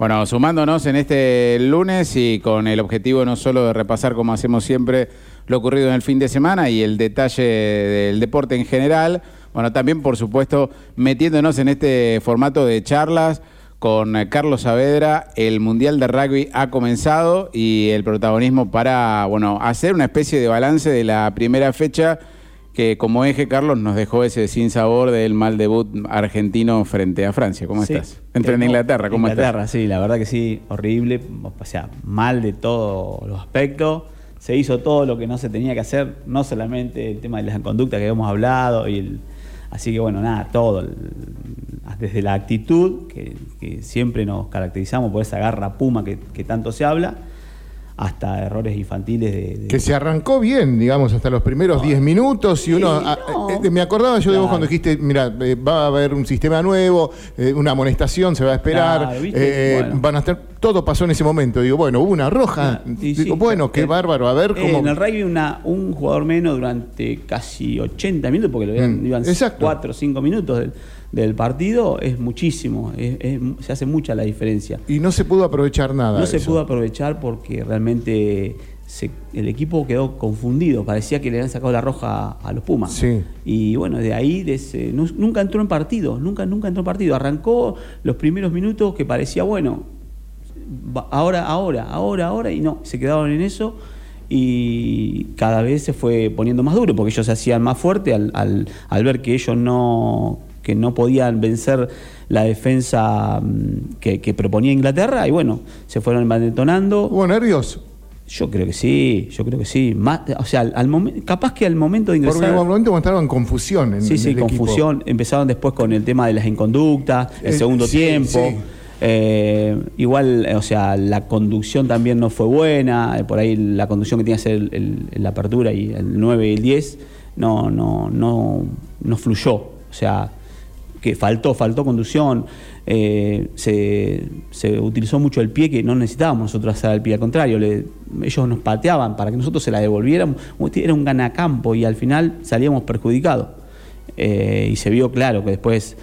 Bueno, sumándonos en este lunes y con el objetivo no solo de repasar como hacemos siempre lo ocurrido en el fin de semana y el detalle del deporte en general, bueno, también por supuesto metiéndonos en este formato de charlas con Carlos Saavedra, el Mundial de Rugby ha comenzado y el protagonismo para, bueno, hacer una especie de balance de la primera fecha que como eje, Carlos, nos dejó ese sin sabor del mal debut argentino frente a Francia. ¿Cómo estás? Entre en Inglaterra, ¿cómo Inglaterra, sí, la verdad que sí, horrible, o sea, mal de todos los aspectos. Se hizo todo lo que no se tenía que hacer, no solamente el tema de las conductas que habíamos hablado, y así que bueno, nada, todo, desde la actitud, que, siempre nos caracterizamos por esa garra puma que, que tanto se habla, hasta errores infantiles de, Que se arrancó bien, digamos, hasta los primeros 10 minutos y uno... Eh, eh, me acordaba yo de vos cuando dijiste, mira, eh, va a haber un sistema nuevo, una amonestación, se va a esperar, van a estar... Todo pasó en ese momento. Digo, bueno, hubo una roja. Digo, bueno, qué bárbaro, a ver cómo... En el rugby una, un jugador menos durante casi 80 minutos, porque lo mm, iban 4 o 5 minutos del partido es muchísimo, se hace mucha la diferencia. Y no se pudo aprovechar nada. No se pudo aprovechar porque realmente el equipo quedó confundido, parecía que le habían sacado la roja a, los Pumas. Sí. Y bueno, de ahí nunca entró en partido, nunca, nunca entró en partido. Arrancó los primeros minutos que parecía, bueno, ahora, ahora, ahora, ahora, y no, se quedaron en eso y cada vez se fue poniendo más duro porque ellos se hacían más fuerte al, al ver que ellos no que no podían vencer la defensa mm, que, proponía Inglaterra y bueno, se fueron detonando. ¿Hubo nervios? Yo creo que sí, yo creo que sí. o sea, al capaz que al momento de ingresar... Porque en momento mostraban confusión en Sí, sí, confusión. Empezaron después con el tema de las inconductas, el eh, segundo tiempo. Eh, igual, o sea, la conducción también no fue buena. Eh, por ahí la conducción que tenía que hacer la apertura y el 9 y el 10 no, no, no, no fluyó. O sea, que faltó, faltó conducción, eh, se, utilizó mucho el pie que no necesitábamos nosotros hacer el pie, al contrario, ellos nos pateaban para que nosotros se la devolviéramos, era un ganacampo y al final salíamos perjudicados. Eh, y se vio claro que después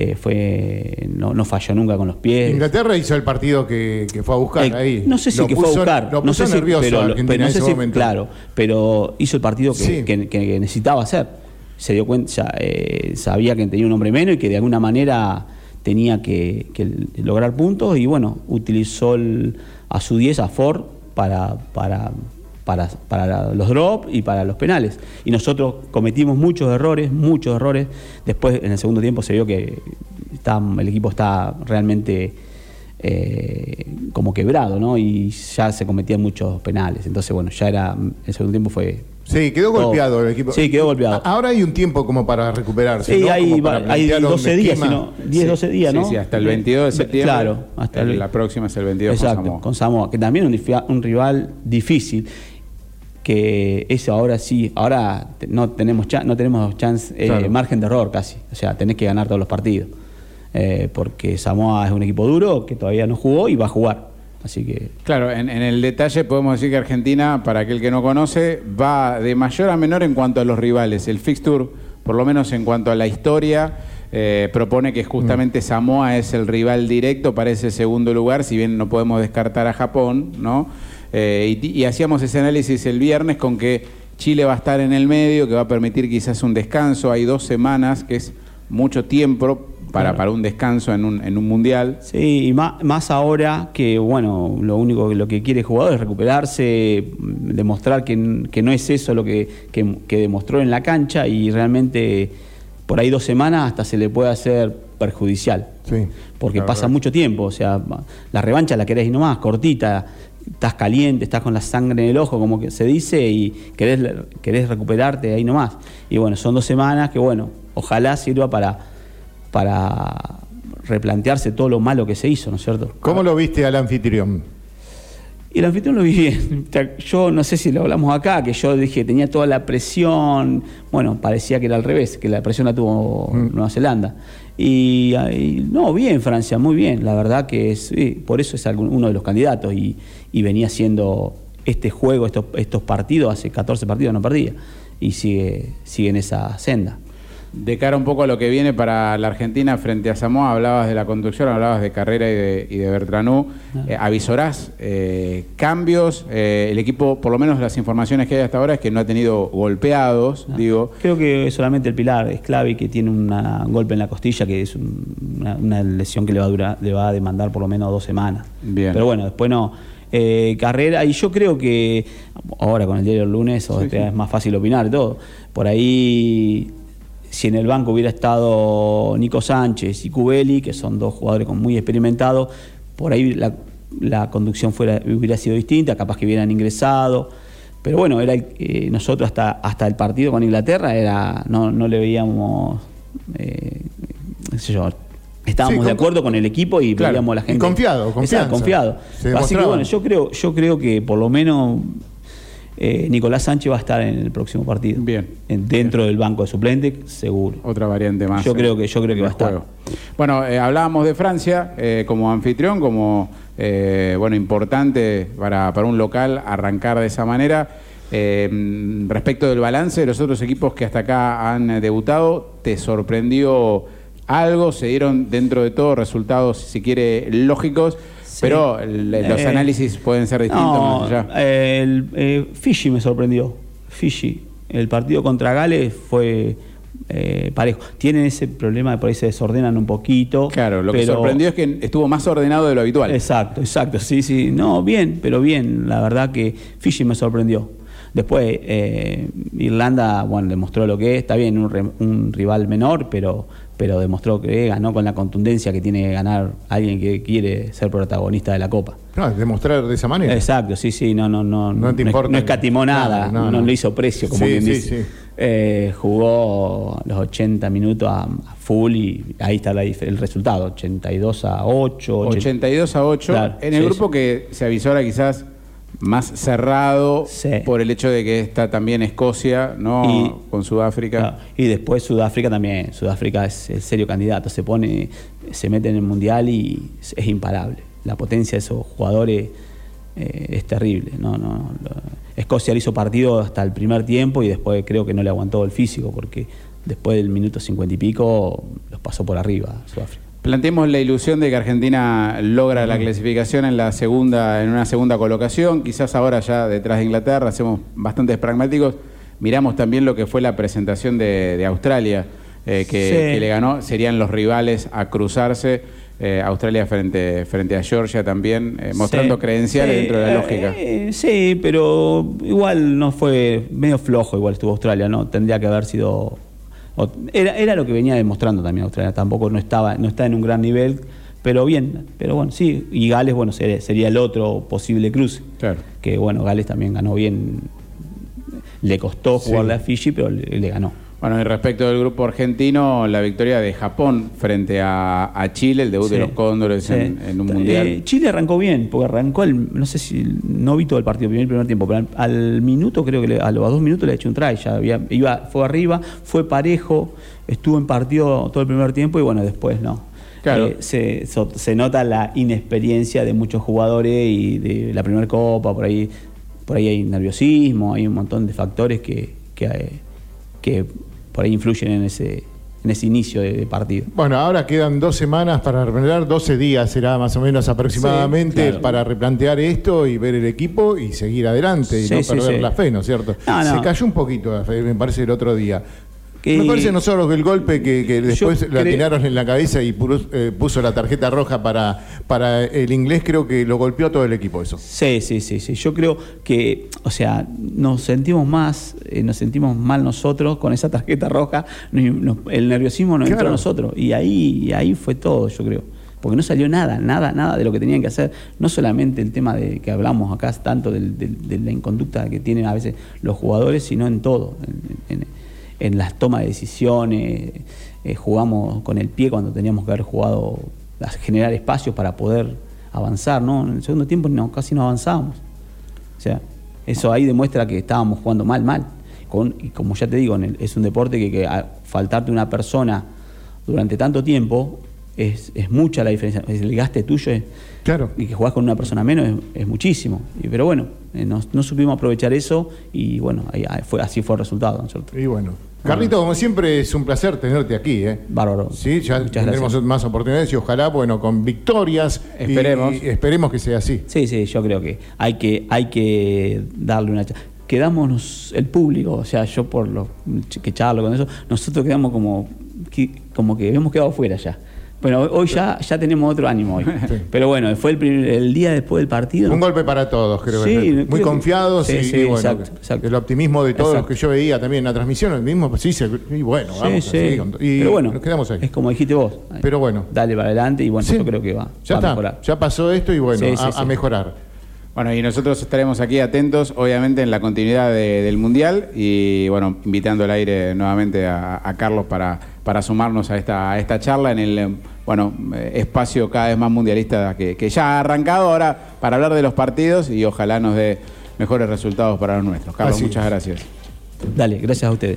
eh, fue no, falló nunca con los pies. Inglaterra hizo el partido que, fue a buscar ahí. No sé si que fue a buscar, no sé nervioso si, pero, en ese momento. Claro, pero hizo el partido que necesitaba hacer se dio cuenta, eh, sabía que tenía un hombre menos y que de alguna manera tenía que, lograr puntos y bueno, utilizó a su 10 a Ford para, para, para, los drops y para los penales. Y nosotros cometimos muchos errores, muchos errores. Después en el segundo tiempo se vio que está, el equipo está realmente eh, como quebrado, ¿no? Y ya se cometían muchos penales. Entonces, bueno, ya era, el segundo tiempo fue Sí, quedó golpeado el equipo. Sí, quedó golpeado. Ahora hay un tiempo como para recuperarse. Sí, hay, hay 12 días, 10, 12 días, ¿no? Sí, hasta el 22 de septiembre. Claro, hasta la próxima es el 22 Exacto, con Samoa. Con Samoa, que también es un, rival difícil. Que eso ahora sí, ahora no tenemos no tenemos chance, eh, margen de error casi. O sea, tenés que ganar todos los partidos. Eh, porque Samoa es un equipo duro que todavía no jugó y va a jugar. Así que. Claro, en, el detalle podemos decir que Argentina, para aquel que no conoce, va de mayor a menor en cuanto a los rivales. El fixture, por lo menos en cuanto a la historia, eh, propone que justamente mm. Samoa es el rival directo para ese segundo lugar, si bien no podemos descartar a Japón, ¿no? Eh, y, hacíamos ese análisis el viernes con que Chile va a estar en el medio, que va a permitir quizás un descanso. Hay dos semanas, que es mucho tiempo para, para un descanso en un, en un mundial. Sí, y más, más ahora que, bueno, lo único que lo que quiere el jugador es recuperarse, demostrar que, no es eso lo que, demostró en la cancha y realmente por ahí dos semanas hasta se le puede hacer perjudicial. Sí, porque pasa mucho tiempo, o sea, la revancha la querés y nomás, cortita, estás caliente, estás con la sangre en el ojo, como que se dice, y querés, querés recuperarte ahí nomás. Y bueno, son dos semanas que, bueno, ojalá sirva para para replantearse todo lo malo que se hizo, ¿no es cierto? ¿Cómo lo viste al anfitrión? Y el anfitrión lo vi bien. Yo no sé si lo hablamos acá, que yo dije tenía toda la presión. Bueno, parecía que era al revés, que la presión la tuvo mm. Nueva Zelanda. Y, no, bien Francia, muy bien. La verdad que es, por eso es uno de los candidatos y, venía haciendo este juego, estos, estos partidos, hace 14 partidos no perdía. Y sigue, sigue en esa senda. De cara un poco a lo que viene para la Argentina frente a Samoa, hablabas de la conducción, hablabas de Carrera y de, y de Bertranú. Ah. Eh, ¿Avisorás eh, cambios? Eh, el equipo, por lo menos las informaciones que hay hasta ahora, es que no ha tenido golpeados, digo. Creo que solamente el Pilar es clave que tiene un golpe en la costilla, que es una, lesión que le va, a durar, le va a demandar por lo menos dos semanas. Bien. Pero bueno, después no. carrera, y yo creo que ahora con el diario del lunes es más fácil opinar todo. Por ahí si en el banco hubiera estado Nico Sánchez y Cubeli, que son dos jugadores muy experimentados, por ahí la, conducción fuera, hubiera sido distinta, capaz que hubieran ingresado. Pero bueno, era eh, nosotros hasta, hasta el partido con Inglaterra era no, no le veíamos, eh, yo, estábamos de acuerdo con el equipo y veíamos a la gente. Y confiado, confiado. Así que bueno, yo creo, yo creo que por lo menos eh, Nicolás Sánchez va a estar en el próximo partido. Bien. dentro del banco de suplente, seguro. Otra variante más. Yo creo que, yo creo que va a estar. Bueno, eh, hablábamos de Francia eh, como anfitrión, como bueno, importante para, un local arrancar de esa manera. respecto del balance de los otros equipos que hasta acá han debutado, ¿te sorprendió algo? ¿Se dieron dentro de todo resultados, si quiere, lógicos? Pero los eh, análisis pueden ser distintos El, eh, Fiji me sorprendió. Fiji. El partido contra Gales fue eh, parejo. Tienen ese problema de por ahí se desordenan un poquito. Claro, lo que sorprendió es que estuvo más ordenado de lo habitual. Exacto, exacto. Sí, sí. No, bien, pero bien. La verdad que Fiji me sorprendió. Después, Irlanda, bueno, demostró lo que es. Está bien, un rival menor, pero pero demostró que ganó con la contundencia que tiene que ganar alguien que quiere ser protagonista de la Copa. No, demostrar de esa manera. Exacto, sí, sí, no, no, no, no, no, escatimó nada, no, no, le hizo precio, como quien dice. Eh, jugó los 80 minutos a, full y ahí está el resultado, 82 a 8. 82 a 8, en el grupo que se avisora quizás más cerrado por el hecho de que está también Escocia, ¿no? Con Sudáfrica. Y después Sudáfrica también. Sudáfrica es el serio candidato. Se pone, se mete en el mundial y es imparable. La potencia de esos jugadores eh, es terrible. No, no, Escocia le hizo partido hasta el primer tiempo y después creo que no le aguantó el físico porque después del minuto cincuenta y pico los pasó por arriba Sudáfrica. Planteemos la ilusión de que Argentina logra la clasificación en la segunda, en una segunda colocación, quizás ahora ya detrás de Inglaterra, hacemos bastantes pragmáticos, miramos también lo que fue la presentación de, Australia, eh, que, le ganó, serían los rivales a cruzarse. Eh, Australia frente, frente a Georgia también, eh, mostrando credenciales dentro de la lógica. sí, pero igual no fue medio flojo, igual estuvo Australia, ¿no? Tendría que haber sido era, era lo que venía demostrando también Australia, tampoco no estaba, no está en un gran nivel, pero bien, pero bueno, sí, y Gales, bueno, sería, el otro posible cruce. Claro. Que bueno, Gales también ganó bien, le costó jugarle a Fiji, pero le ganó. Bueno, y respecto del grupo argentino, la victoria de Japón frente a, Chile, el debut de los Cóndores en, un mundial. Eh, Chile arrancó bien, porque arrancó, el, no sé si, no vi todo el partido, el primer tiempo, pero al, minuto, creo que a los dos minutos le ha hecho un try, ya había, iba, fue arriba, fue parejo, estuvo en partido todo el primer tiempo y bueno, después no. Claro. Eh, se, se, nota la inexperiencia de muchos jugadores y de la primera copa, por ahí, por ahí hay nerviosismo, hay un montón de factores que, que, que por ahí influyen en ese, en ese inicio de, partido. Bueno, ahora quedan dos semanas para replantear, 12 días será más o menos aproximadamente para replantear esto y ver el equipo y seguir adelante y no perder la fe, ¿no es cierto? Se cayó un poquito la fe, me parece, el otro día. Me parece no solo que el golpe que, después le atinaron en la cabeza y eh, puso la tarjeta roja para, para el inglés, creo que lo golpeó todo el equipo eso. Sí, sí, sí, sí. Yo creo que, o sea, nos sentimos más, eh, nos sentimos mal nosotros con esa tarjeta roja, el nerviosismo nos entró a nosotros y ahí, ahí fue todo, yo creo porque no salió nada, nada, nada de lo que tenían que hacer. No solamente el tema de que hablamos acá tanto de, la inconducta que tienen a veces los jugadores, sino en todo, en las tomas de decisiones, eh, jugamos con el pie cuando teníamos que haber jugado a generar espacios para poder avanzar, ¿no? En el segundo tiempo no, casi no avanzábamos. O sea, eso ahí demuestra que estábamos jugando mal, mal. y como ya te digo, es un deporte que, que faltarte una persona durante tanto tiempo es, mucha la diferencia. El gaste tuyo es, claro. y que jugás con una persona menos es, muchísimo. pero bueno, eh, no, supimos aprovechar eso y bueno, fue, así fue el resultado. Y bueno, Carlito, como siempre, es un placer tenerte aquí. ¿eh? Bárbaro. Sí, ya tendremos más oportunidades y ojalá, bueno, con victorias. Esperemos. esperemos que sea así. Sí, sí, yo creo que hay que, hay que darle una quedamos el público, o sea, yo por lo que charlo con eso, nosotros quedamos como como que hemos quedado fuera ya. Bueno, hoy ya, ya tenemos otro ánimo hoy. Pero bueno, fue el, el, día después del partido. Un golpe para todos, creo. Sí, Muy confiados y, bueno, el optimismo de todos los que yo veía también en la transmisión, el mismo, sí, y bueno, vamos así, y Pero bueno, nos quedamos ahí. Es como dijiste vos. Pero bueno. Dale para adelante y bueno, yo creo que va, ya está, a mejorar. Ya pasó esto y bueno, a, mejorar. Bueno, y nosotros estaremos aquí atentos, obviamente, en la continuidad del Mundial y, bueno, invitando al aire nuevamente a, Carlos para, para sumarnos a esta, a esta charla en el, bueno, espacio cada vez más mundialista que, que ya ha arrancado ahora para hablar de los partidos y ojalá nos dé mejores resultados para los nuestros. Carlos, muchas gracias. Dale, gracias a ustedes.